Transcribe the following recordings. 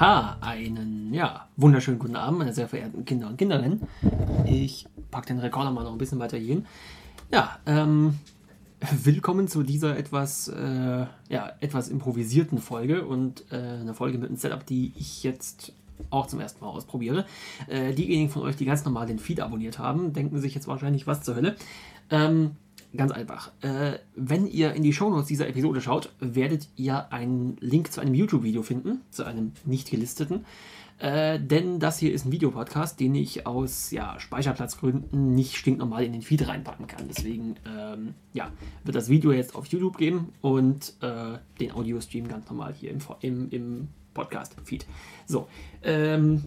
Ja, einen ja, wunderschönen guten Abend, meine sehr verehrten Kinder und Kinderinnen. Ich packe den Rekorder mal noch ein bisschen weiter hin. Ja, ähm, willkommen zu dieser etwas, äh, ja, etwas improvisierten Folge und äh, eine Folge mit einem Setup, die ich jetzt auch zum ersten Mal ausprobiere. Äh, diejenigen von euch, die ganz normal den Feed abonniert haben, denken sich jetzt wahrscheinlich, was zur Hölle. Ähm, Ganz einfach. Äh, wenn ihr in die Shownotes dieser Episode schaut, werdet ihr einen Link zu einem YouTube-Video finden, zu einem nicht gelisteten. Äh, denn das hier ist ein Videopodcast, den ich aus ja, Speicherplatzgründen nicht stinknormal in den Feed reinpacken kann. Deswegen ähm, ja, wird das Video jetzt auf YouTube geben und äh, den Audio-Stream ganz normal hier im, im, im Podcast-Feed. So, ähm,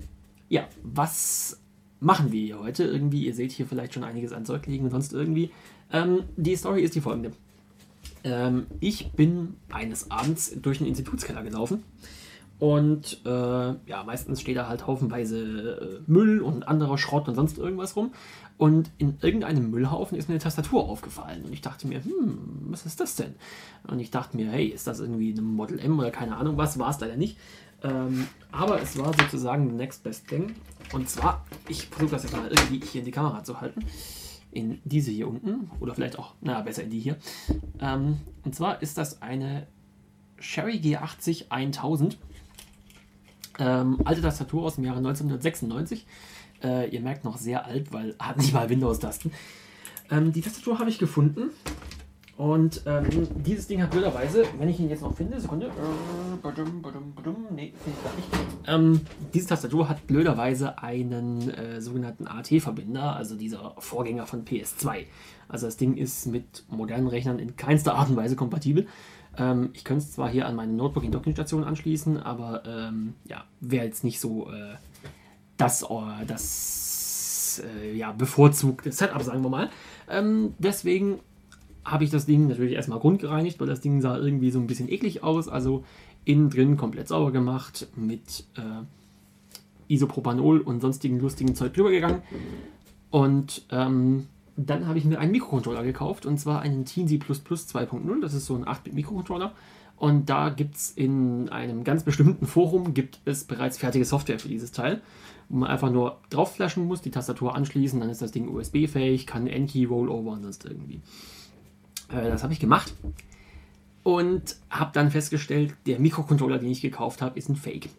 ja, was machen wir hier heute? Irgendwie, ihr seht hier vielleicht schon einiges an Zeug liegen und sonst irgendwie. Ähm, die Story ist die folgende. Ähm, ich bin eines Abends durch den Institutskeller gelaufen und äh, ja, meistens steht da halt haufenweise äh, Müll und anderer Schrott und sonst irgendwas rum. Und in irgendeinem Müllhaufen ist mir eine Tastatur aufgefallen. Und ich dachte mir, hm, was ist das denn? Und ich dachte mir, hey, ist das irgendwie eine Model M oder keine Ahnung was? War es leider nicht. Ähm, aber es war sozusagen the next best thing. Und zwar, ich versuche das jetzt mal irgendwie hier in die Kamera zu halten in diese hier unten oder vielleicht auch, na besser in die hier. Ähm, und zwar ist das eine Sherry G80 1000. Ähm, alte Tastatur aus dem Jahre 1996. Äh, ihr merkt noch sehr alt, weil hat nicht mal Windows-Tasten. Ähm, die Tastatur habe ich gefunden und ähm, dieses Ding hat blöderweise, wenn ich ihn jetzt noch finde, Sekunde, äh. Ähm, diese Tastatur hat blöderweise einen äh, sogenannten AT-Verbinder, also dieser Vorgänger von PS2. Also das Ding ist mit modernen Rechnern in keinster Art und Weise kompatibel. Ähm, ich könnte es zwar hier an meine Notebook in Dockingstation anschließen, aber ähm, ja, wäre jetzt nicht so äh, das, äh, das äh, ja, bevorzugte Setup, sagen wir mal. Ähm, deswegen habe ich das Ding natürlich erstmal grundgereinigt, weil das Ding sah irgendwie so ein bisschen eklig aus. Also innen drin komplett sauber gemacht mit äh, Isopropanol und sonstigen lustigen Zeug drüber gegangen. Und ähm, dann habe ich mir einen Mikrocontroller gekauft und zwar einen Teensy 2.0. Das ist so ein 8-Bit-Mikrocontroller. Und da gibt es in einem ganz bestimmten Forum gibt es bereits fertige Software für dieses Teil, wo man einfach nur drauf flashen muss, die Tastatur anschließen, dann ist das Ding USB-fähig, kann N-Key Rollover und sonst irgendwie. Äh, das habe ich gemacht und habe dann festgestellt, der Mikrocontroller, den ich gekauft habe, ist ein Fake.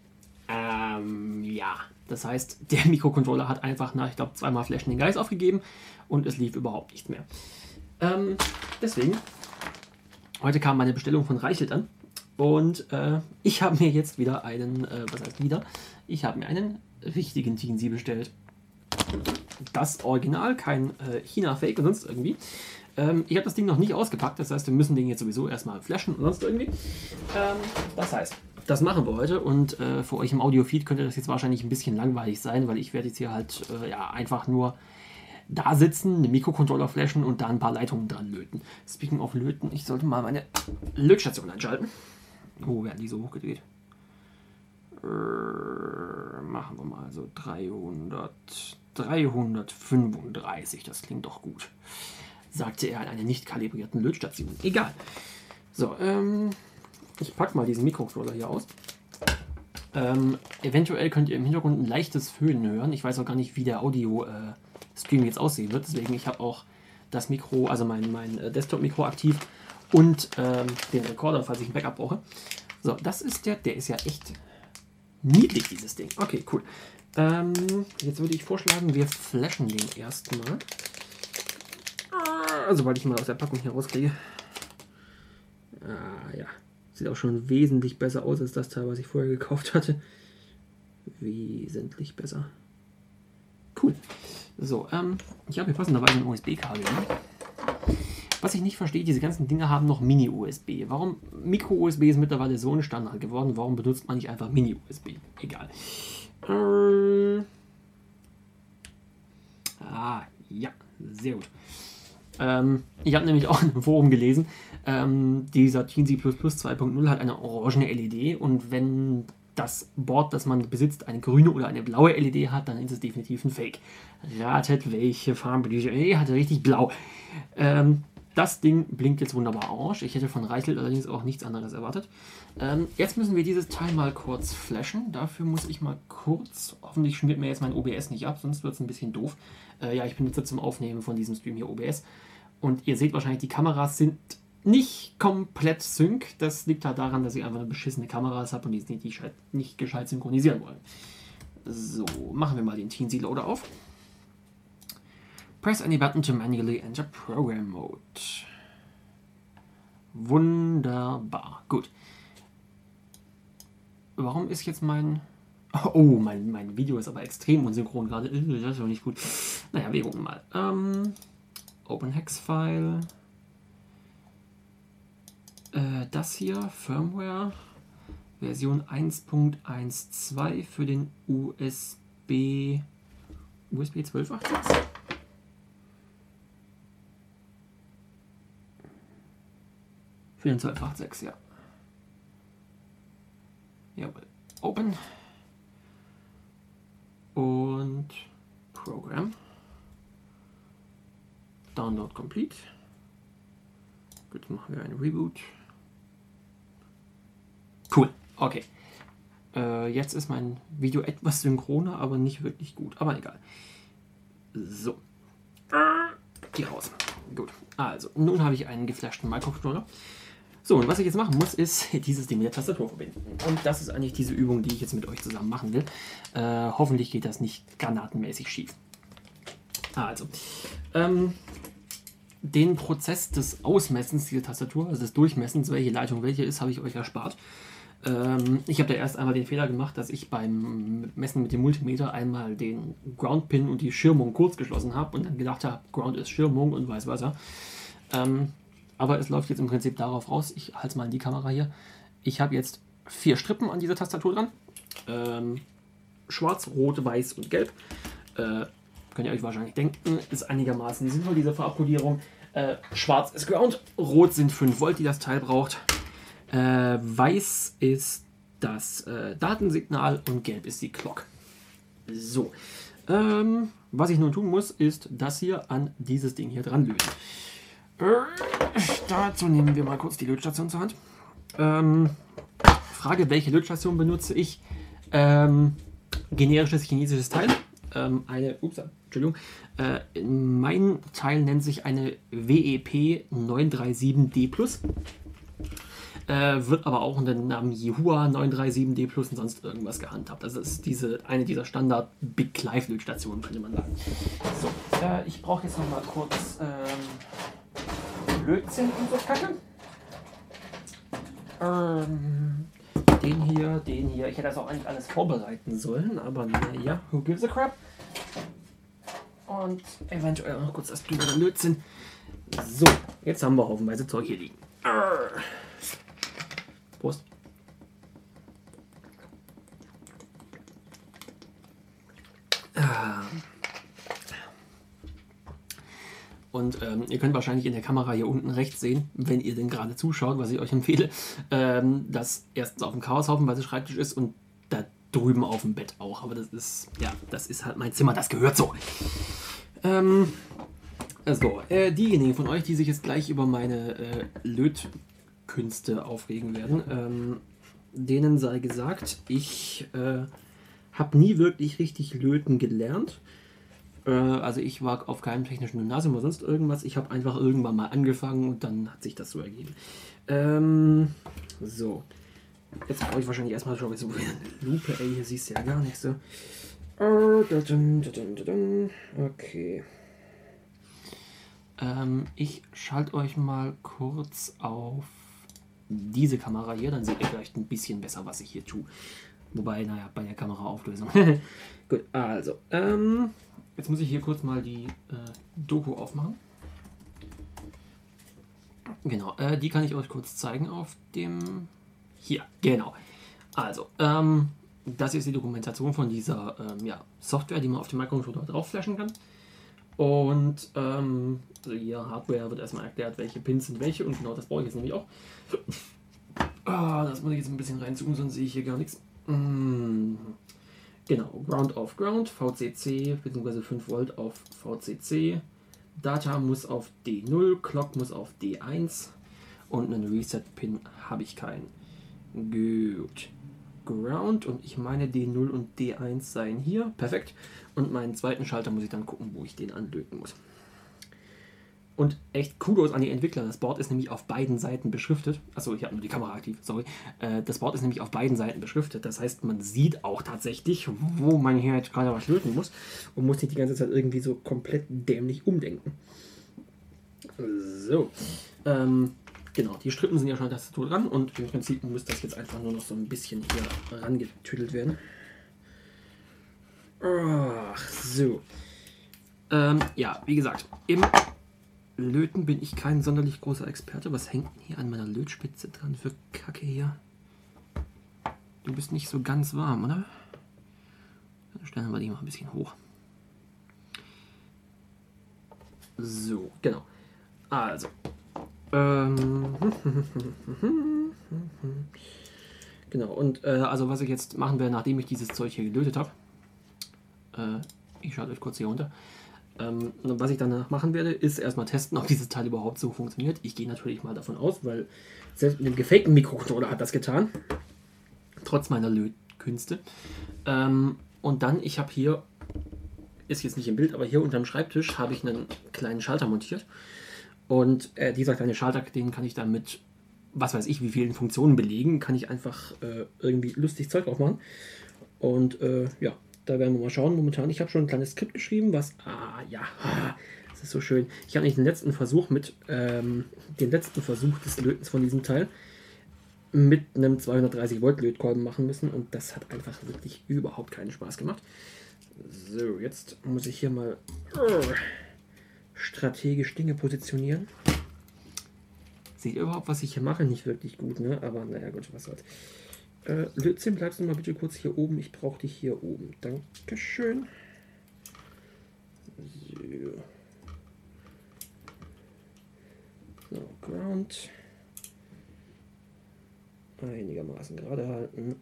Ähm, ja, das heißt, der Mikrocontroller hat einfach nach, ich glaube, zweimal Flashen den Geist aufgegeben und es lief überhaupt nicht mehr. Ähm, deswegen, heute kam meine Bestellung von Reichelt an und äh, ich habe mir jetzt wieder einen, äh, was heißt wieder, ich habe mir einen richtigen Teensy bestellt. Das Original, kein äh, China-Fake und sonst irgendwie. Ähm, ich habe das Ding noch nicht ausgepackt, das heißt, wir müssen den jetzt sowieso erstmal flashen und sonst irgendwie. Ähm, das heißt, das machen wir heute und äh, für euch im Audio-Feed könnte das jetzt wahrscheinlich ein bisschen langweilig sein, weil ich werde jetzt hier halt äh, ja, einfach nur da sitzen, einen Mikrocontroller flashen und da ein paar Leitungen dran löten. Speaking of löten, ich sollte mal meine Lötstation einschalten. Wo oh, werden die so hochgedreht? Äh, machen wir mal so 300, 335, das klingt doch gut sagte er an einer nicht kalibrierten Lötstation. Egal. So, ähm, ich packe mal diesen Mikrocontroller hier aus. Ähm, eventuell könnt ihr im Hintergrund ein leichtes Föhnen hören. Ich weiß auch gar nicht, wie der Audio-Stream äh, jetzt aussehen wird. Deswegen, ich habe auch das Mikro, also mein, mein äh, Desktop-Mikro aktiv und ähm, den Rekorder, falls ich ein Backup brauche. So, das ist der, der ist ja echt niedlich, dieses Ding. Okay, cool. Ähm, jetzt würde ich vorschlagen, wir flashen den erstmal sobald ich mal aus der Packung hier rauskriege. Ah, ja. Sieht auch schon wesentlich besser aus als das Teil, was ich vorher gekauft hatte. Wesentlich besser. Cool. So, ähm, ich habe hier passenderweise ein USB-Kabel. Ne? Was ich nicht verstehe, diese ganzen Dinge haben noch Mini-USB. Warum? Micro-USB ist mittlerweile so ein Standard geworden. Warum benutzt man nicht einfach Mini-USB? Egal. Ähm, ah, ja, sehr gut. Ähm, ich habe nämlich auch in einem Forum gelesen, ähm, dieser Teensy 2.0 hat eine orangene LED und wenn das Board, das man besitzt, eine grüne oder eine blaue LED hat, dann ist es definitiv ein Fake. Ratet, welche Farbe diese LED hatte, richtig blau. Ähm, das Ding blinkt jetzt wunderbar orange. Ich hätte von Reichelt allerdings auch nichts anderes erwartet. Ähm, jetzt müssen wir dieses Teil mal kurz flashen. Dafür muss ich mal kurz, hoffentlich schmiert mir jetzt mein OBS nicht ab, sonst wird es ein bisschen doof. Äh, ja, ich benutze zum Aufnehmen von diesem Stream hier OBS. Und ihr seht wahrscheinlich, die Kameras sind nicht komplett sync. Das liegt halt daran, dass ich einfach eine beschissene Kameras habe und die nicht, nicht, nicht gescheit synchronisieren wollen. So, machen wir mal den Teensy Loader auf. Press any button to manually enter program mode. Wunderbar. Gut. Warum ist jetzt mein. Oh, mein, mein Video ist aber extrem unsynchron gerade. Äh, das ist doch nicht gut. Naja, wir gucken mal. Ähm, OpenHex-File. Äh, das hier, Firmware. Version 1.12 für den USB. USB 1286? Für den 1286, ja. Jawohl. Open. Und Program. Download complete. Gut, machen wir einen Reboot. Cool, okay. Äh, jetzt ist mein Video etwas synchroner, aber nicht wirklich gut. Aber egal. So. Die raus. Gut. Also, nun habe ich einen geflashten Microcontroller. So, und was ich jetzt machen muss, ist dieses Ding mit der Tastatur verbinden. Und das ist eigentlich diese Übung, die ich jetzt mit euch zusammen machen will. Äh, hoffentlich geht das nicht granatenmäßig schief. Also, ähm, den Prozess des Ausmessens dieser Tastatur, also des Durchmessens, welche Leitung welche ist, habe ich euch erspart. Ähm, ich habe da erst einmal den Fehler gemacht, dass ich beim Messen mit dem Multimeter einmal den Ground-Pin und die Schirmung kurz geschlossen habe und dann gedacht habe, Ground ist Schirmung und vice versa. Ähm, aber es läuft jetzt im Prinzip darauf raus, ich halte es mal in die Kamera hier. Ich habe jetzt vier Strippen an dieser Tastatur dran. Ähm, schwarz, rot, weiß und gelb. Äh, könnt ihr euch wahrscheinlich denken, ist einigermaßen sinnvoll, diese Farbkodierung. Äh, schwarz ist Ground, rot sind 5 Volt, die das Teil braucht. Äh, weiß ist das äh, Datensignal und gelb ist die Clock. So. Ähm, was ich nun tun muss, ist das hier an dieses Ding hier dran lösen. Dazu nehmen wir mal kurz die Lötstation zur Hand. Ähm, Frage, welche Lötstation benutze ich? Ähm, generisches chinesisches Teil. Ähm, eine, ups, Entschuldigung. Äh, mein Teil nennt sich eine WEP 937D Plus. Äh, wird aber auch unter dem Namen Yihua 937D Plus und sonst irgendwas gehandhabt. Das ist diese, eine dieser Standard Big Live Lötstationen, könnte man sagen. So, äh, ich brauche jetzt noch mal kurz. Ähm, Blödsinn und so Kacke. Ähm, den hier, den hier. Ich hätte das auch eigentlich alles vorbereiten sollen, aber naja, who gives a crap? Und eventuell auch noch kurz das Blöde Blödsinn. So, jetzt haben wir haufenweise Zeug hier liegen. Prost. Ah. Und ähm, ihr könnt wahrscheinlich in der Kamera hier unten rechts sehen, wenn ihr denn gerade zuschaut, was ich euch empfehle, ähm, dass erstens auf dem Chaoshaufen, weil es Schreibtisch ist und da drüben auf dem Bett auch. Aber das ist, ja, das ist halt mein Zimmer, das gehört so. Ähm, also, äh, diejenigen von euch, die sich jetzt gleich über meine äh, Lötkünste aufregen werden, ähm, denen sei gesagt, ich äh, habe nie wirklich richtig löten gelernt. Äh, also ich war auf keinem technischen Gymnasium oder sonst irgendwas. Ich habe einfach irgendwann mal angefangen und dann hat sich das so ergeben. Ähm, so. Jetzt brauche ich wahrscheinlich erstmal schon so eine Lupe, ey, hier siehst du ja gar nichts so. Okay. Ähm, ich schalte euch mal kurz auf diese Kamera hier, dann seht ihr vielleicht ein bisschen besser, was ich hier tue. Wobei, naja, bei der Kameraauflösung. Gut, also, ähm, Jetzt muss ich hier kurz mal die äh, Doku aufmachen. Genau, äh, die kann ich euch kurz zeigen auf dem. Hier, genau. Also, ähm, das ist die Dokumentation von dieser ähm, ja, Software, die man auf dem Microcontroller drauf flashen kann. Und ähm, also hier Hardware wird erstmal erklärt, welche Pins sind welche und genau das brauche ich jetzt nämlich auch. Ah, das muss ich jetzt ein bisschen reinzoomen, sonst sehe ich hier gar nichts. Mm. Genau, Ground auf Ground, VCC bzw. 5 Volt auf VCC, Data muss auf D0, Clock muss auf D1 und einen Reset-Pin habe ich keinen. Gut. Ground und ich meine D0 und D1 seien hier. Perfekt. Und meinen zweiten Schalter muss ich dann gucken, wo ich den anlöten muss. Und echt Kudos an die Entwickler. Das Board ist nämlich auf beiden Seiten beschriftet. Achso, ich habe nur die Kamera aktiv, sorry. Äh, das Board ist nämlich auf beiden Seiten beschriftet. Das heißt, man sieht auch tatsächlich, wo man hier jetzt gerade was löten muss. Und muss nicht die ganze Zeit irgendwie so komplett dämlich umdenken. So. Ähm, genau, die Strippen sind ja schon an der Tastatur dran. Und im Prinzip muss das jetzt einfach nur noch so ein bisschen hier rangetüdelt werden. Ach, so. Ähm, ja, wie gesagt, im Löten bin ich kein sonderlich großer Experte. Was hängt denn hier an meiner Lötspitze dran für Kacke hier? Du bist nicht so ganz warm, oder? Dann stellen wir die mal ein bisschen hoch. So, genau. Also. Ähm, genau, und äh, also was ich jetzt machen werde, nachdem ich dieses Zeug hier gelötet habe, äh, ich schalte euch kurz hier runter, ähm, was ich danach machen werde, ist erstmal testen, ob dieses Teil überhaupt so funktioniert. Ich gehe natürlich mal davon aus, weil selbst mit dem gefakten Mikrocontroller hat das getan. Trotz meiner Lötkünste. Ähm, und dann, ich habe hier, ist jetzt nicht im Bild, aber hier unterm Schreibtisch habe ich einen kleinen Schalter montiert. Und äh, dieser kleine Schalter, den kann ich dann mit, was weiß ich, wie vielen Funktionen belegen, kann ich einfach äh, irgendwie lustig Zeug aufmachen. Und äh, ja, da werden wir mal schauen. Momentan, ich habe schon ein kleines Skript geschrieben, was. Ah, ja. das ist so schön. Ich habe nicht den letzten Versuch mit. Ähm, den letzten Versuch des Lötens von diesem Teil mit einem 230 Volt Lötkolben machen müssen und das hat einfach wirklich überhaupt keinen Spaß gemacht. So, jetzt muss ich hier mal uh, strategisch Dinge positionieren. Ihr überhaupt, was ich hier mache? Nicht wirklich gut, ne? Aber naja, gut, was soll's. Äh, Lötzinn, bleibst du mal bitte kurz hier oben. Ich brauche dich hier oben. Dankeschön. So. So, Ground. Einigermaßen gerade halten.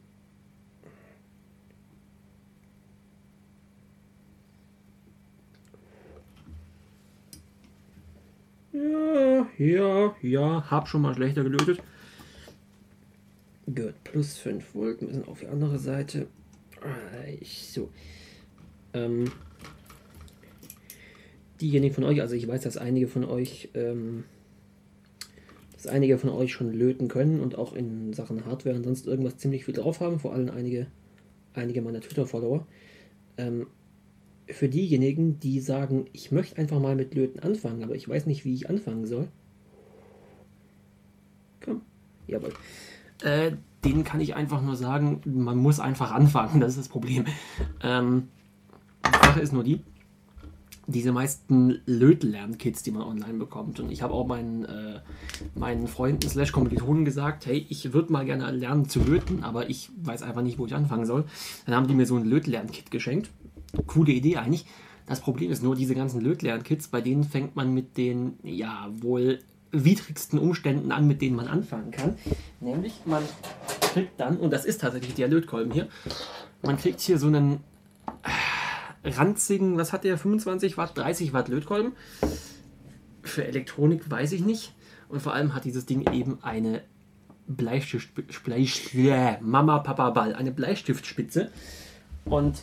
Ja, ja, hab schon mal schlechter gelötet. Gut, plus 5 Volt müssen auf die andere Seite. Ah, so. Ähm, diejenigen von euch, also ich weiß, dass einige von euch, ähm, dass einige von euch schon löten können und auch in Sachen Hardware und sonst irgendwas ziemlich viel drauf haben, vor allem einige, einige meiner Twitter-Follower. Ähm, für diejenigen, die sagen, ich möchte einfach mal mit Löten anfangen, aber ich weiß nicht, wie ich anfangen soll. Jawohl äh, denen kann ich einfach nur sagen, man muss einfach anfangen, das ist das Problem. Ähm, die Sache ist nur die, diese meisten Lötlern-Kits, die man online bekommt. Und ich habe auch meinen, äh, meinen Freunden slash Kommilitonen gesagt, hey, ich würde mal gerne lernen zu löten, aber ich weiß einfach nicht, wo ich anfangen soll. Dann haben die mir so ein Lötlern-Kit geschenkt. Coole Idee eigentlich. Das Problem ist nur, diese ganzen Lötlern-Kits, bei denen fängt man mit den, ja, wohl widrigsten Umständen an, mit denen man anfangen kann. Nämlich, man kriegt dann, und das ist tatsächlich der Lötkolben hier, man kriegt hier so einen ranzigen, was hat der, 25 Watt, 30 Watt Lötkolben. Für Elektronik weiß ich nicht. Und vor allem hat dieses Ding eben eine Bleistift, Bleistift, Mama, Papa, Ball, eine Bleistiftspitze. Und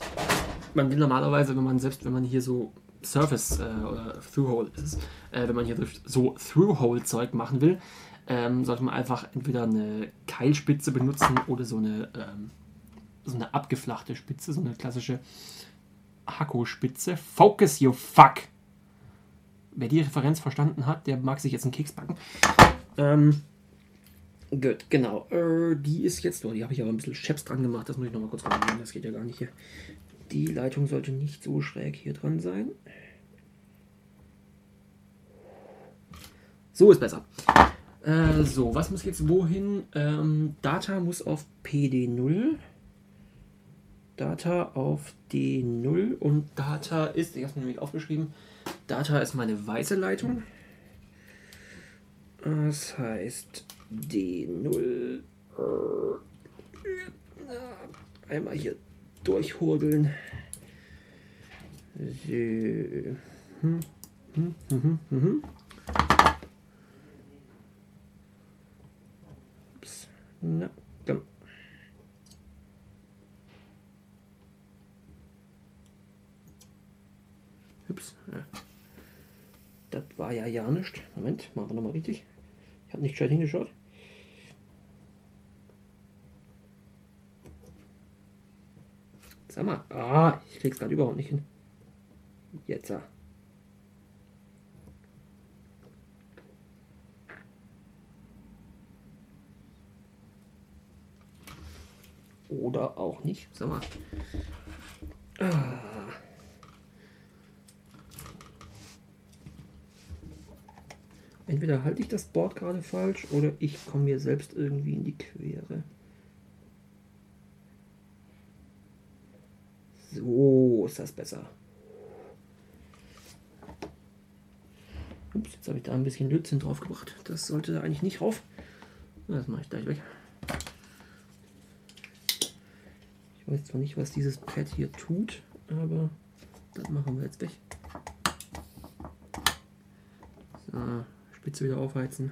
man will normalerweise, wenn man selbst, wenn man hier so Surface äh, oder Through-Hole ist äh, wenn man hier so Through-Hole-Zeug machen will, ähm, sollte man einfach entweder eine Keilspitze benutzen oder so eine, ähm, so eine abgeflachte Spitze, so eine klassische Hakko-Spitze. Focus, you fuck! Wer die Referenz verstanden hat, der mag sich jetzt einen Keks backen. Ähm, gut, genau. Äh, die ist jetzt, oh, die habe ich aber ein bisschen Scheps dran gemacht. Das muss ich nochmal kurz kontrollieren. Das geht ja gar nicht hier. Die Leitung sollte nicht so schräg hier dran sein. So ist besser. Äh, so, was muss jetzt wohin? Ähm, Data muss auf PD0. Data auf D0 und Data ist, ich habe es mir nämlich aufgeschrieben, Data ist meine weiße Leitung. Das heißt D0. Einmal hier durchhobeln. So. Hm, Mhm, mhm, mhm. Ups. Na, komm. Ups. Ja. Das war ja ja nicht. Moment, machen wir nochmal richtig. Ich habe nicht gescheit hingeschaut. Sag mal. Ah, ich krieg's gerade überhaupt nicht hin. Jetzt. Ah. Oder auch nicht. Sag mal. Ah. Entweder halte ich das Board gerade falsch oder ich komme mir selbst irgendwie in die Quere. So ist das besser. Ups, jetzt habe ich da ein bisschen Lötzinn drauf gebracht. Das sollte eigentlich nicht rauf. Das mache ich gleich weg. Ich weiß zwar nicht, was dieses Pad hier tut, aber das machen wir jetzt weg. So, Spitze wieder aufheizen.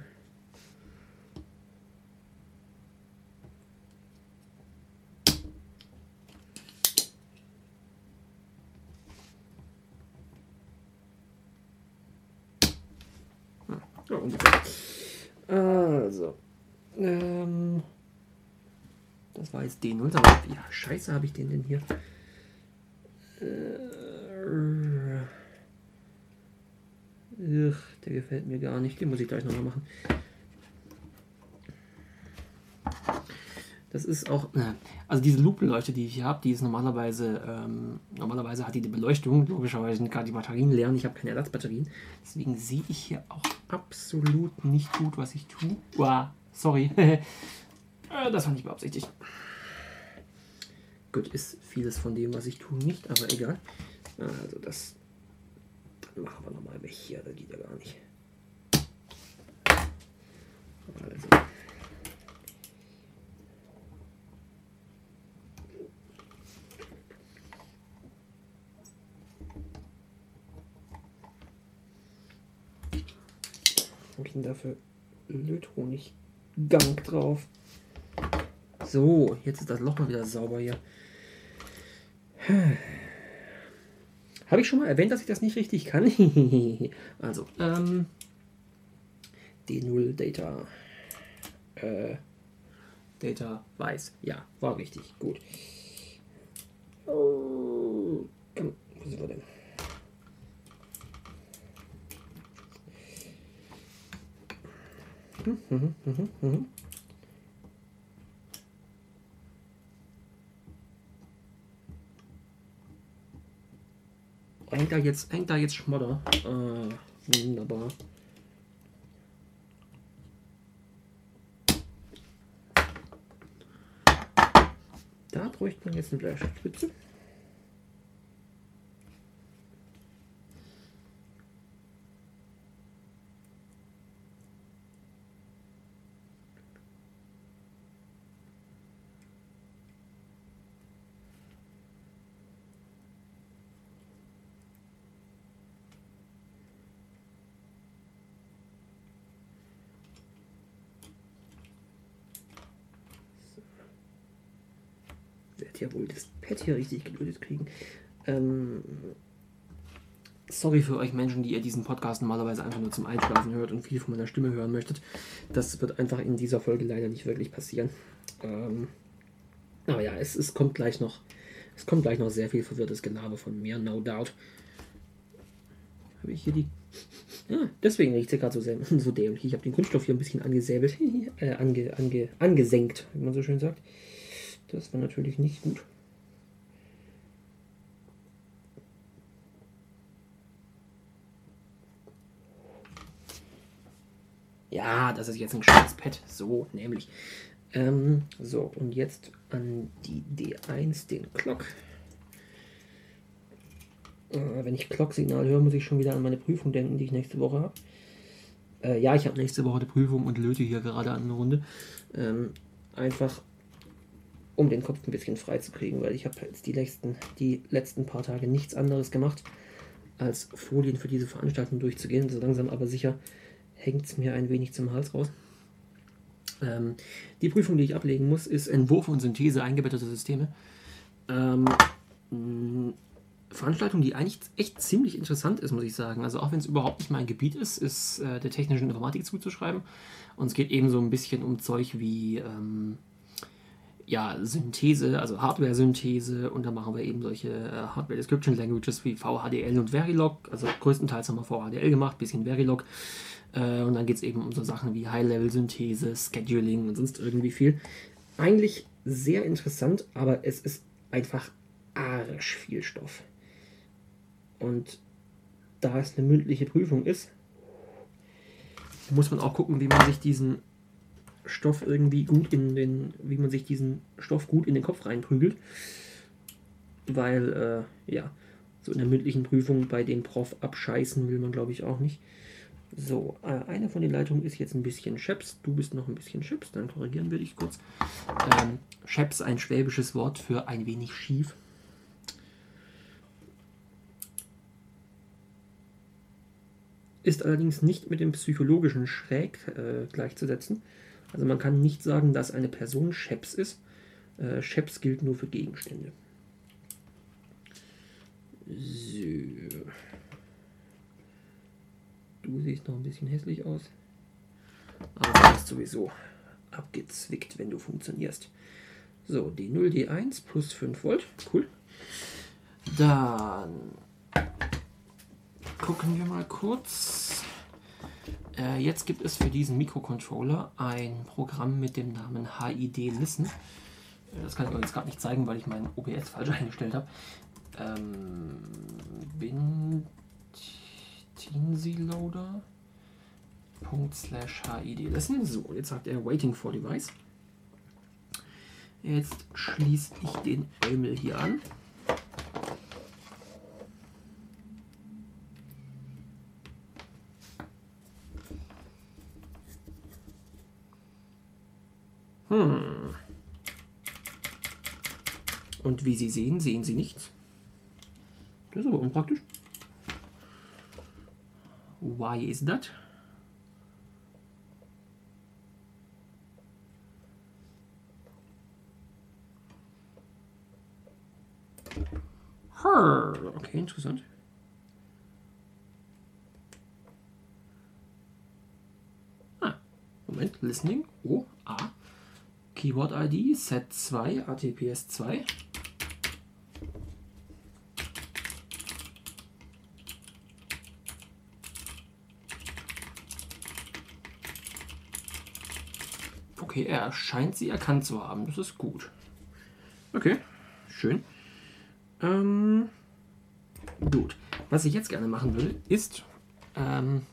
Ja, ungefähr. Also. Ähm, das war jetzt D0. Aber ja, scheiße habe ich den denn hier? Äh, ugh, der gefällt mir gar nicht. Den muss ich gleich nochmal machen. Das ist auch, äh, also diese Lupenleuchte, die ich hier habe, die ist normalerweise, ähm, normalerweise hat die die Beleuchtung, logischerweise gerade die Batterien leer und ich habe keine Ersatzbatterien. Deswegen sehe ich hier auch absolut nicht gut, was ich tue. Uah, sorry. Äh, das war nicht beabsichtigt. Gut, ist vieles von dem, was ich tue, nicht, aber egal. Also das dann machen wir nochmal weg hier, das geht ja gar nicht. Also. Dafür Löthonig-Gang drauf? So, jetzt ist das Loch mal wieder sauber hier. Habe ich schon mal erwähnt, dass ich das nicht richtig kann? also, ähm, D0 Data. Äh, Data weiß. Ja, war richtig. Gut. Oh, komm, wo sind wir denn? Mhm, mhm, mhm, mhm. Hängt da jetzt, hängt da jetzt Schmodder? Äh, wunderbar. Da bräuchte man jetzt eine Bleistiftspitze. werde ja wohl das Pad hier richtig gelötet kriegen. Ähm, sorry für euch Menschen, die ihr diesen Podcast normalerweise einfach nur zum Einschlafen hört und viel von meiner Stimme hören möchtet. Das wird einfach in dieser Folge leider nicht wirklich passieren. Ähm, aber ja, es, es kommt gleich noch. Es kommt gleich noch sehr viel verwirrtes Gelaber von mir, no doubt. Habe ich hier die. Ja, deswegen riecht es ja gerade so, so dämlich. Ich habe den Kunststoff hier ein bisschen angesäbelt, äh, ange, ange, angesenkt, wie man so schön sagt. Das war natürlich nicht gut. Ja, das ist jetzt ein schönes Pad. So, nämlich. Ähm, so, und jetzt an die D1 den Clock. Äh, wenn ich Clock-Signal höre, muss ich schon wieder an meine Prüfung denken, die ich nächste Woche habe. Äh, ja, ich habe nächste Woche eine Prüfung und löte hier gerade eine Runde. Ähm, einfach um den Kopf ein bisschen frei zu kriegen, weil ich habe jetzt die letzten, die letzten paar Tage nichts anderes gemacht, als Folien für diese Veranstaltung durchzugehen. So langsam aber sicher hängt es mir ein wenig zum Hals raus. Ähm, die Prüfung, die ich ablegen muss, ist Entwurf und Synthese eingebetteter Systeme. Ähm, Veranstaltung, die eigentlich echt ziemlich interessant ist, muss ich sagen. Also auch wenn es überhaupt nicht mein Gebiet ist, ist äh, der technischen Informatik zuzuschreiben. Und es geht eben so ein bisschen um Zeug wie ähm, ja, Synthese, also Hardware-Synthese und dann machen wir eben solche äh, Hardware Description Languages wie VHDL und Verilog. Also größtenteils haben wir VHDL gemacht, bisschen Verilog. Äh, und dann geht es eben um so Sachen wie High-Level-Synthese, Scheduling und sonst irgendwie viel. Eigentlich sehr interessant, aber es ist einfach arsch viel Stoff. Und da es eine mündliche Prüfung ist, muss man auch gucken, wie man sich diesen Stoff irgendwie gut in den, wie man sich diesen Stoff gut in den Kopf reinprügelt. Weil, äh, ja, so in der mündlichen Prüfung bei den Prof abscheißen will man, glaube ich, auch nicht. So, äh, eine von den Leitungen ist jetzt ein bisschen Scheps. Du bist noch ein bisschen Scheps, dann korrigieren wir dich kurz. Ähm, Scheps, ein schwäbisches Wort für ein wenig schief. Ist allerdings nicht mit dem psychologischen Schräg äh, gleichzusetzen. Also man kann nicht sagen, dass eine Person Scheps ist. Äh, Scheps gilt nur für Gegenstände. So. Du siehst noch ein bisschen hässlich aus. Aber du bist sowieso abgezwickt, wenn du funktionierst. So, die 0 D1 plus 5 Volt. Cool. Dann gucken wir mal kurz. Äh, jetzt gibt es für diesen Mikrocontroller ein Programm mit dem Namen HID Listen. Äh, das kann ich euch jetzt gerade nicht zeigen, weil ich mein OBS falsch eingestellt habe. Ähm, bin Loader. slash HID Listen. So, jetzt sagt er Waiting for Device. Jetzt schließe ich den Eumel hier an. Und wie Sie sehen, sehen Sie nichts. Das ist aber unpraktisch. Why is that? Okay, interessant. Ah, Moment, listening. Oh, A. Keyword ID, Set 2, ATPS 2. Okay, er scheint sie erkannt zu haben. Das ist gut. Okay, schön. Ähm, gut. Was ich jetzt gerne machen will, ist ähm,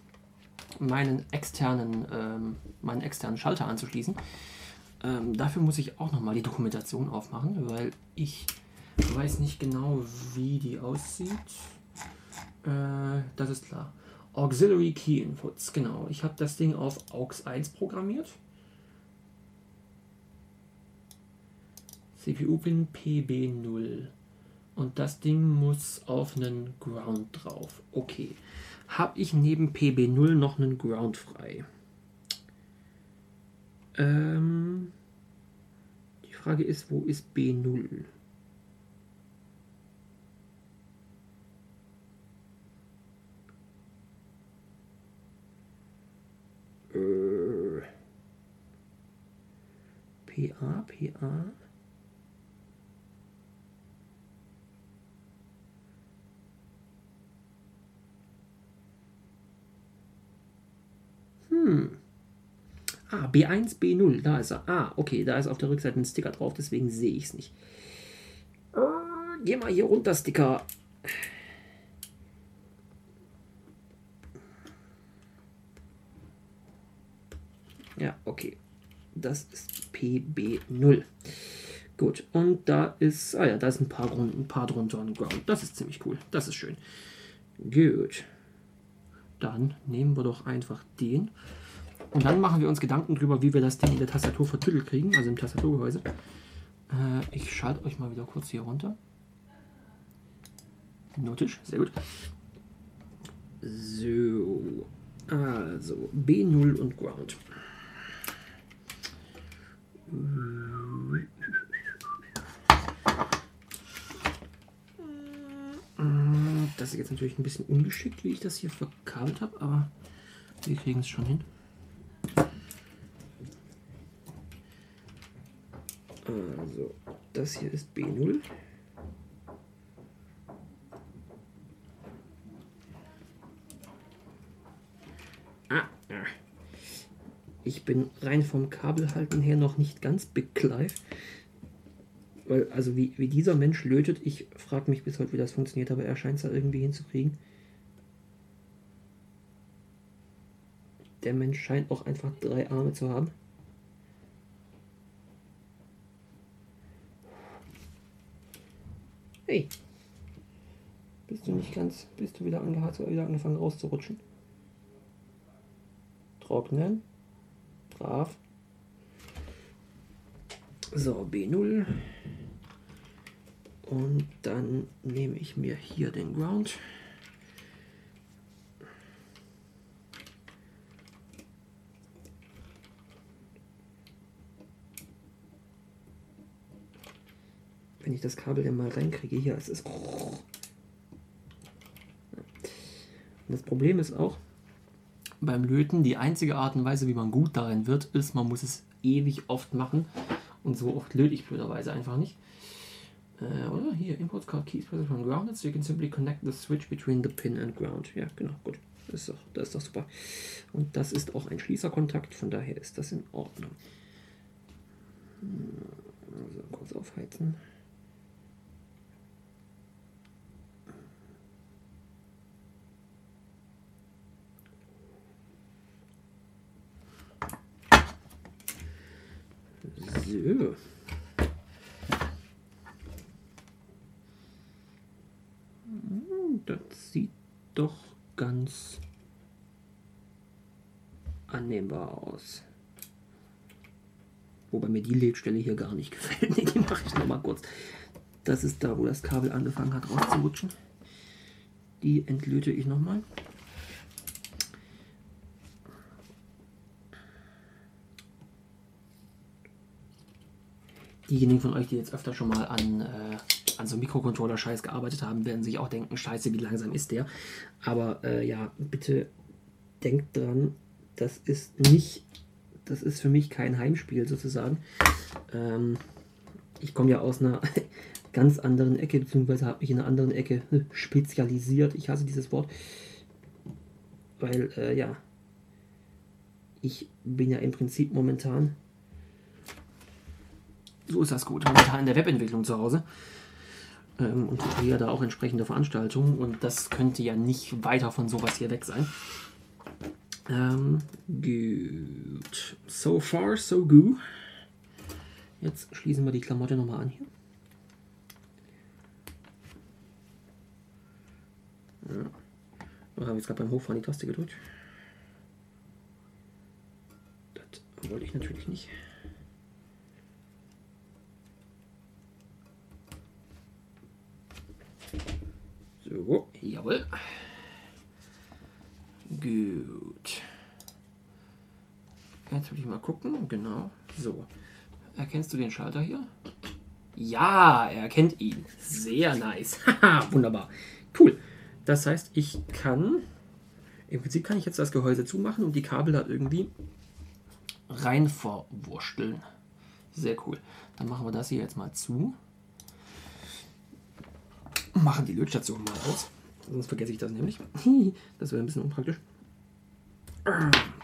meinen externen, ähm, meinen externen Schalter anzuschließen. Ähm, dafür muss ich auch nochmal die Dokumentation aufmachen, weil ich weiß nicht genau, wie die aussieht. Äh, das ist klar. Auxiliary Key Inputs, genau. Ich habe das Ding auf AUX 1 programmiert. CPU-Pin PB0. Und das Ding muss auf einen Ground drauf. Okay. Habe ich neben PB0 noch einen Ground frei? Ähm, die Frage ist, wo ist B0? Äh, PA, PA. Hm. Ah, B1, B0, da ist er. Ah, okay, da ist auf der Rückseite ein Sticker drauf, deswegen sehe ich es nicht. Äh, geh mal hier runter, Sticker. Ja, okay. Das ist PB0. Gut, und da ist, ah ja, da ist ein paar, ein paar drunter und Ground. Das ist ziemlich cool. Das ist schön. Gut. Dann nehmen wir doch einfach den. Und dann machen wir uns Gedanken darüber, wie wir das Ding in der Tastatur vertüttelt kriegen, also im Tastaturgehäuse. Äh, ich schalte euch mal wieder kurz hier runter. Notisch, sehr gut. So. Also, B0 und Ground. Das ist jetzt natürlich ein bisschen ungeschickt, wie ich das hier verkabelt habe, aber wir kriegen es schon hin. Also, das hier ist B0. Ah, ich bin rein vom Kabelhalten her noch nicht ganz Big. Weil, also wie, wie dieser Mensch lötet, ich frage mich bis heute, wie das funktioniert, aber er scheint es da irgendwie hinzukriegen. Der Mensch scheint auch einfach drei Arme zu haben. Hey. Bist du nicht ganz, bist du wieder angehakt oder wieder angefangen rauszurutschen? Trocknen. Brav. So, B0. Und dann nehme ich mir hier den Ground. Wenn ich das Kabel denn mal reinkriege, hier, es ist. Und das Problem ist auch, beim Löten, die einzige Art und Weise, wie man gut darin wird, ist, man muss es ewig oft machen. Und so oft löte ich blöderweise einfach nicht. Äh, oder? Hier, Import Card Keys from grounded, so you can simply connect the switch between the pin and ground. Ja, genau, gut. Das ist doch, das ist doch super. Und das ist auch ein Schließerkontakt, von daher ist das in Ordnung. Also kurz aufheizen. So. Das sieht doch ganz annehmbar aus. Wobei mir die Lädstelle hier gar nicht gefällt. Die mache ich nochmal kurz. Das ist da, wo das Kabel angefangen hat rauszurutschen. Die entlöte ich nochmal. Diejenigen von euch, die jetzt öfter schon mal an äh, an so Mikrocontroller-Scheiß gearbeitet haben, werden sich auch denken, scheiße, wie langsam ist der. Aber äh, ja, bitte denkt dran, das ist nicht, das ist für mich kein Heimspiel sozusagen. Ähm, ich komme ja aus einer ganz anderen Ecke, beziehungsweise habe mich in einer anderen Ecke spezialisiert. Ich hasse dieses Wort. Weil, äh, ja, ich bin ja im Prinzip momentan, so ist das gut, momentan in der Webentwicklung zu Hause ähm, und ja da auch entsprechende Veranstaltungen und das könnte ja nicht weiter von sowas hier weg sein. Ähm, gut. So far, so good. Jetzt schließen wir die Klamotte nochmal an hier. Ja. Ich habe jetzt gerade beim Hochfahren die Taste gedrückt. Das wollte ich natürlich nicht. So, jawohl. Gut. Jetzt will ich mal gucken. Genau. So. Erkennst du den Schalter hier? Ja, er erkennt ihn. Sehr nice. Wunderbar. Cool. Das heißt, ich kann. Im Prinzip kann ich jetzt das Gehäuse zumachen und die Kabel da irgendwie rein verwursteln. Sehr cool. Dann machen wir das hier jetzt mal zu machen die Lötstation mal aus. Sonst vergesse ich das nämlich. Das wäre ein bisschen unpraktisch.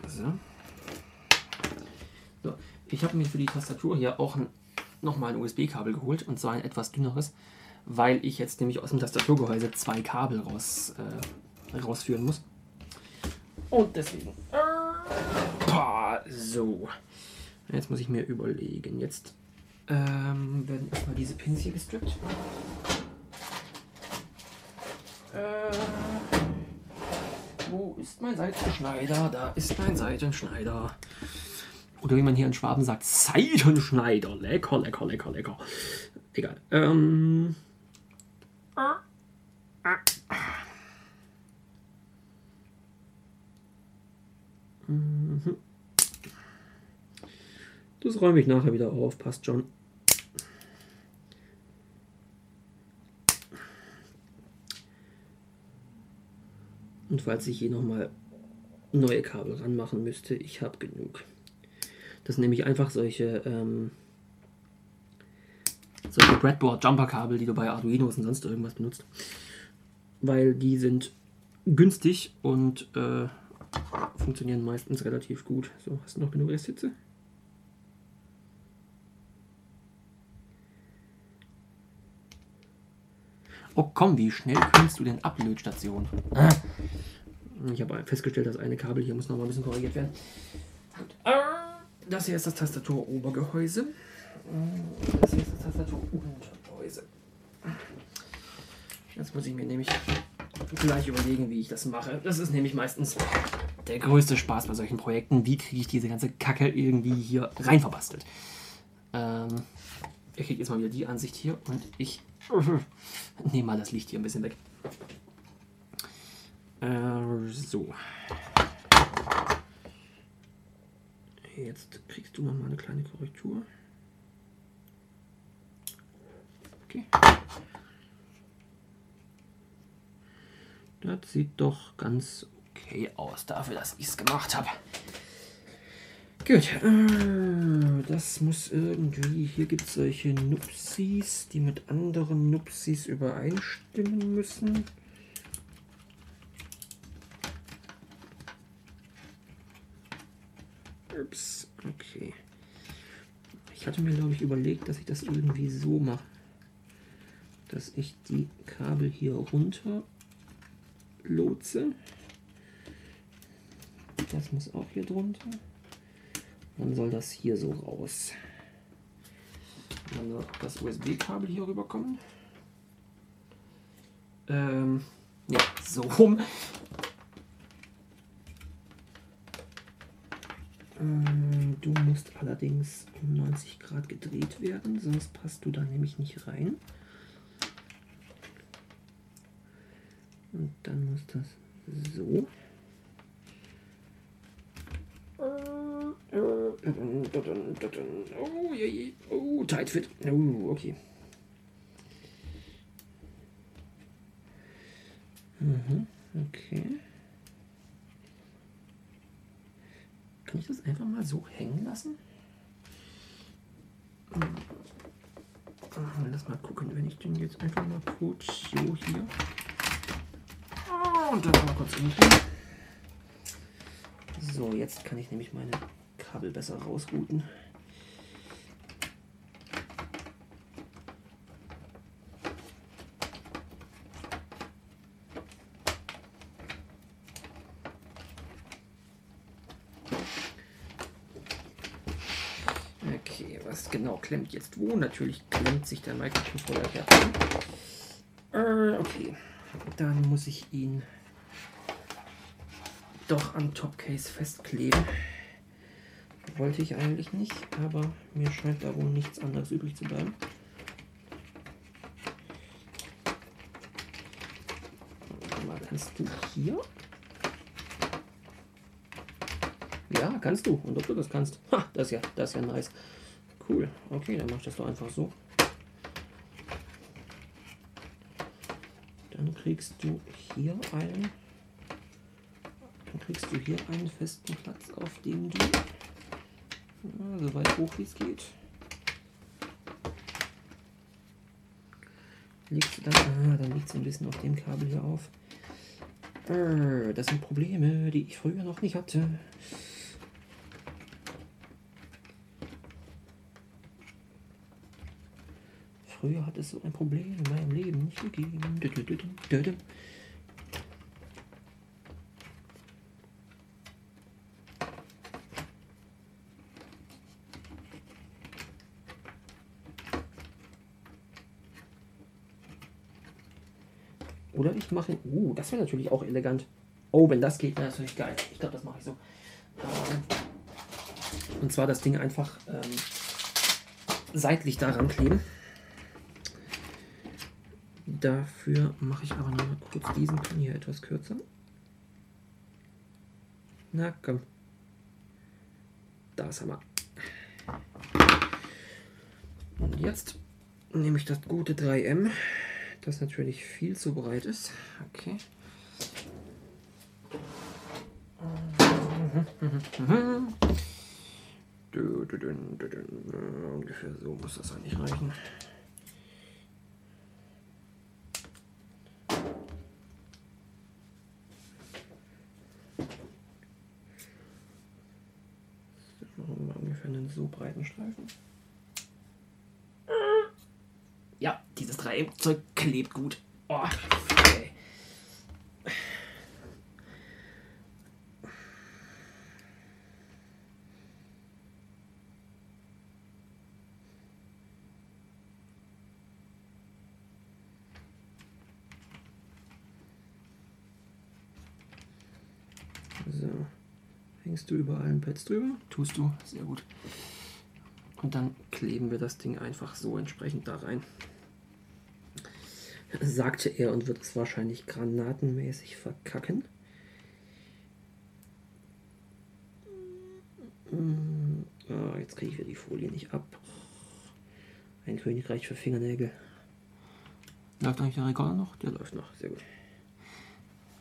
So. so. Ich habe mir für die Tastatur hier auch nochmal ein USB-Kabel geholt und zwar ein etwas dünneres, weil ich jetzt nämlich aus dem Tastaturgehäuse zwei Kabel raus, äh, rausführen muss. Und deswegen. So. Jetzt muss ich mir überlegen. Jetzt ähm, werden erstmal diese Pins hier gestrippt. Äh, wo ist mein Seitenschneider? Da ist mein Seitenschneider. Oder wie man hier in Schwaben sagt, Seitenschneider. Lecker, lecker, lecker, lecker. Egal. Ähm. Mhm. Das räume ich nachher wieder auf, passt schon. Und falls ich hier nochmal neue Kabel ranmachen müsste, ich habe genug. Das nehme ich einfach solche, ähm, solche Breadboard-Jumper-Kabel, die du bei Arduinos und sonst irgendwas benutzt. Weil die sind günstig und äh, funktionieren meistens relativ gut. So, hast du noch genug Resthitze? Oh komm, wie schnell kannst du denn Ablötstation? Ah. Ich habe festgestellt, dass eine Kabel hier muss noch mal ein bisschen korrigiert werden. Ah, das hier ist das Tastaturobergehäuse. Das hier ist das Tastaturuntergehäuse. Jetzt muss ich mir nämlich gleich überlegen, wie ich das mache. Das ist nämlich meistens der größte Spaß bei solchen Projekten. Wie kriege ich diese ganze Kacke irgendwie hier rein verbastelt? Ähm, ich kriege jetzt mal wieder die Ansicht hier und ich nehme mal das Licht hier ein bisschen weg. Äh, so. Jetzt kriegst du noch mal eine kleine Korrektur. Okay. Das sieht doch ganz okay aus, dafür, dass ich es gemacht habe. Gut, äh, das muss irgendwie, hier gibt es solche Nupsis, die mit anderen Nupsis übereinstimmen müssen. Ups, okay. Ich hatte mir, glaube ich, überlegt, dass ich das irgendwie so mache, dass ich die Kabel hier runter lotse. Das muss auch hier drunter. Dann soll das hier so raus. Dann soll das USB-Kabel hier rüberkommen. Ähm, ja, so rum. Du musst allerdings um 90 Grad gedreht werden, sonst passt du da nämlich nicht rein. Und dann muss das so. Oh, je, je. oh, tight fit. Oh, okay. Mhm, okay. Kann ich das einfach mal so hängen lassen? Lass mal gucken, wenn ich den jetzt einfach mal kurz so hier und dann mal kurz umdrehen. So, jetzt kann ich nämlich meine Kabel besser rausrouten. Okay, was genau klemmt jetzt wo? Natürlich klemmt sich der Mikrocontroller hier Äh, okay, dann muss ich ihn doch am Topcase festkleben. Wollte ich eigentlich nicht, aber mir scheint da wohl nichts anderes übrig zu bleiben. Mal, kannst du hier? Ja, kannst du. Und ob du das kannst. Ha, das ja, das ist ja nice. Cool. Okay, dann mach ich das doch einfach so. Dann kriegst du hier einen kriegst du hier einen festen Platz, auf dem du ja, so weit hoch wie es geht. Legst du dann, ah, dann liegt es ein bisschen auf dem Kabel hier auf. Äh, das sind Probleme, die ich früher noch nicht hatte. Früher hat es so ein Problem in meinem Leben nicht gegeben. Oder ich mache. Uh, das wäre natürlich auch elegant. Oh, wenn das geht, wäre natürlich geil. Ich glaube, das mache ich so. Ähm, und zwar das Ding einfach ähm, seitlich daran kleben. Dafür mache ich aber noch mal kurz diesen Pin hier etwas kürzer. Na komm. Das haben wir. Und jetzt nehme ich das gute 3M, das natürlich viel zu breit ist. Okay. Ungefähr so muss das eigentlich reichen. Ungefähr einen so breiten Streifen. Ja, dieses Dreieckzeug klebt gut. Oh, okay. So. Hängst du überall ein Pads drüber? Tust du. Sehr gut. Und dann kleben wir das Ding einfach so entsprechend da rein. Sagte er und wird es wahrscheinlich granatenmäßig verkacken. Ah, jetzt kriege ich wieder die Folie nicht ab. Ein Königreich für Fingernägel. Läuft eigentlich der Rekorder noch? Der läuft noch, sehr gut.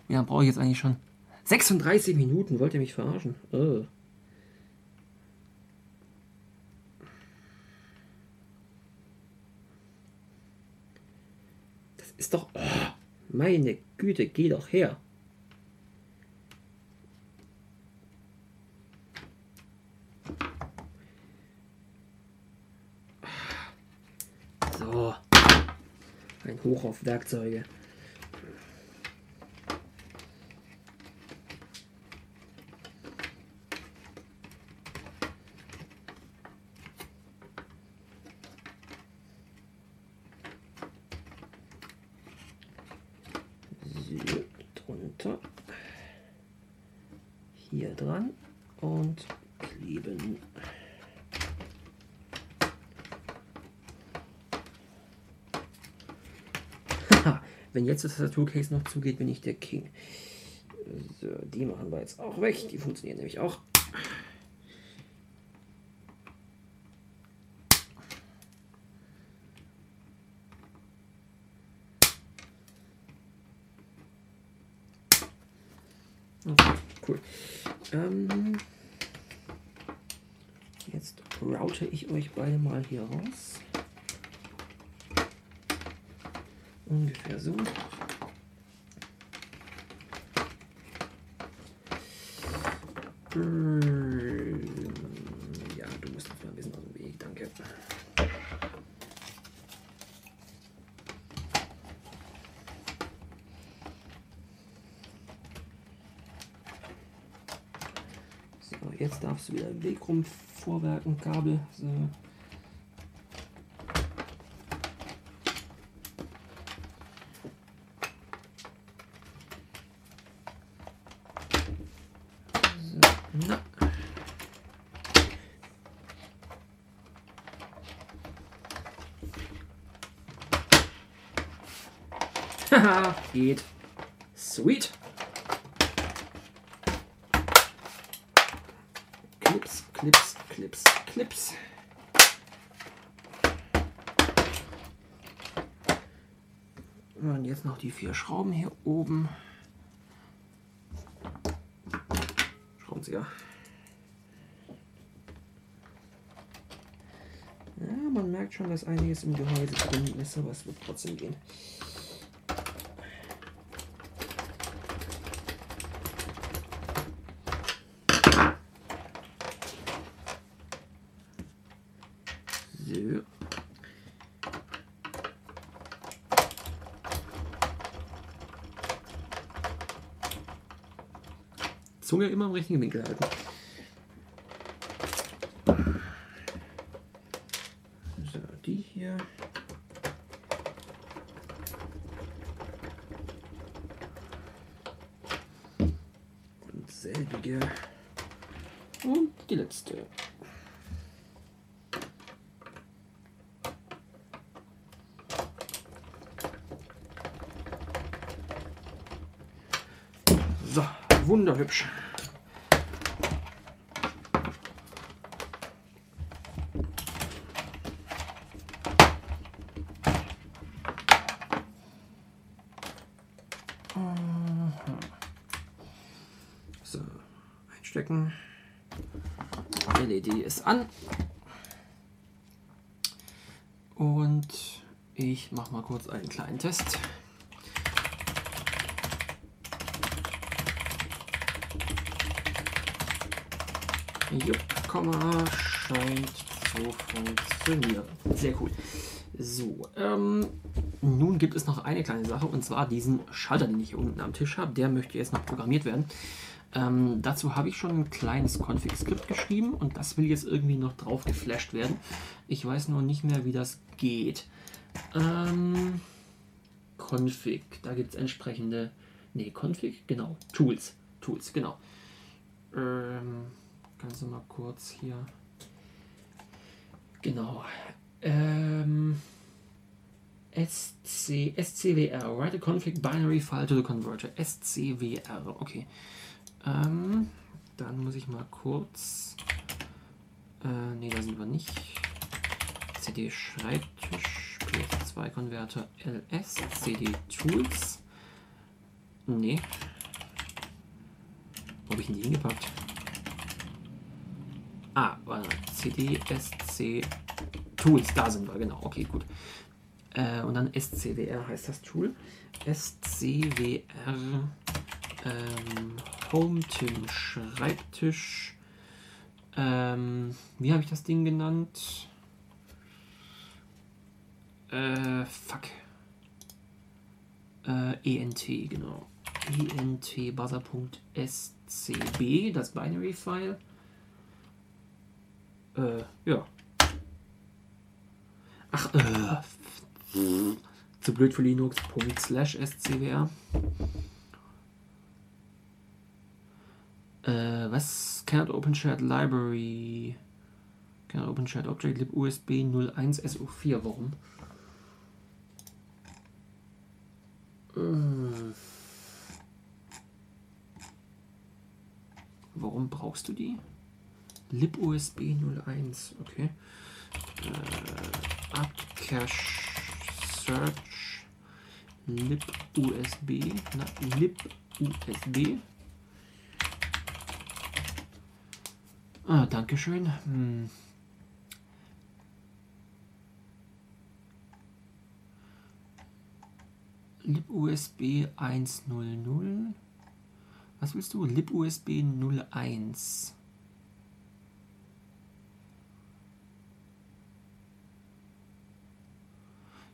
Lange brauche ich jetzt eigentlich schon? 36 Minuten, wollt ihr mich verarschen? Oh. Das ist doch. Oh, meine Güte, geh doch her. So. Ein Hoch auf Werkzeuge. So, drunter. Hier dran und kleben. Wenn jetzt das Tattoo-Case noch zugeht, bin ich der King. So, die machen wir jetzt auch weg. Die funktionieren nämlich auch. Okay, cool. Ähm, jetzt route ich euch beide mal hier raus. Ungefähr so. Ähm, Ja, du musst jetzt mal ein bisschen aus dem Weg, danke. So, jetzt darfst du wieder Weg rum vorwerken, Kabel. So. So, na. Haha, geht. Sweet. Clips, Clips, Clips, Clips. Und jetzt noch die vier Schrauben hier oben. Schraubenzieher. Ja, man merkt schon, dass einiges im Gehäuse drin ist, aber es wird trotzdem gehen. So. Zunge immer im richtigen Winkel halten. So, die hier. Und selbige. Und die letzte. So, wunderhübsch. Stecken. LED ist an. Und ich mache mal kurz einen kleinen Test. Jupp, Komma scheint zu funktionieren. Sehr cool. So, ähm, nun gibt es noch eine kleine Sache und zwar diesen Schalter, den ich hier unten am Tisch habe. Der möchte jetzt noch programmiert werden. Ähm, dazu habe ich schon ein kleines Config-Skript geschrieben und das will jetzt irgendwie noch drauf geflasht werden. Ich weiß nur nicht mehr, wie das geht. Ähm, Config, da gibt es entsprechende, nee, Config, genau, Tools, Tools, genau. Ähm, kannst du mal kurz hier, genau, ähm, SC, SCWR, write a config binary file to the converter, SCWR, okay. Ähm, dann muss ich mal kurz. Äh, ne, da sind wir nicht. CD Schreibtisch, PS2 Konverter LS, CD Tools. Ne. Wo habe ich denn die hingepackt? Ah, warte, CD SC Tools, da sind wir, genau. Okay, gut. Äh, und dann SCWR heißt das Tool. SCWR ähm, Home, Tim Schreibtisch. Ähm, wie habe ich das Ding genannt? Äh, fuck. Äh, ENT, genau. ENT buzzer.scb, das Binary-File. Äh, ja. Ach, äh. Zu blöd für Linux. Slash scwr. Äh, was? Cannot open shared library. Cannot open shared object lib USB 01 SO4. Warum? Äh. Warum brauchst du die? lib USB 01. Okay. Äh, Upcache Search lib USB. Na, lib Ah, Dankeschön. Hm. LibUSB 100. Was willst du? LibUSB 01.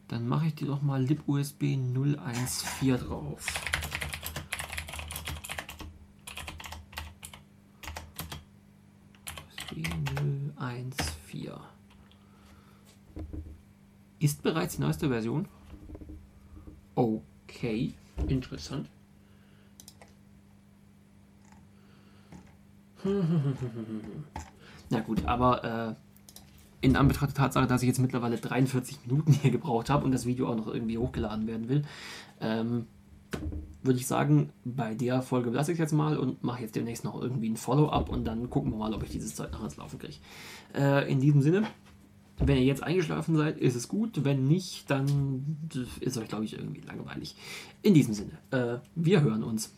Dann mache ich dir doch mal LibUSB 014 drauf. 014. Ist bereits die neueste Version. Okay, interessant. Na gut, aber äh, in Anbetracht der Tatsache, dass ich jetzt mittlerweile 43 Minuten hier gebraucht habe und das Video auch noch irgendwie hochgeladen werden will, ähm, würde ich sagen, bei der Folge lasse ich es jetzt mal und mache jetzt demnächst noch irgendwie ein Follow-up und dann gucken wir mal, ob ich dieses Zeug noch ans Laufen kriege. Äh, in diesem Sinne, wenn ihr jetzt eingeschlafen seid, ist es gut. Wenn nicht, dann ist euch, glaube ich, irgendwie langweilig. In diesem Sinne, äh, wir hören uns.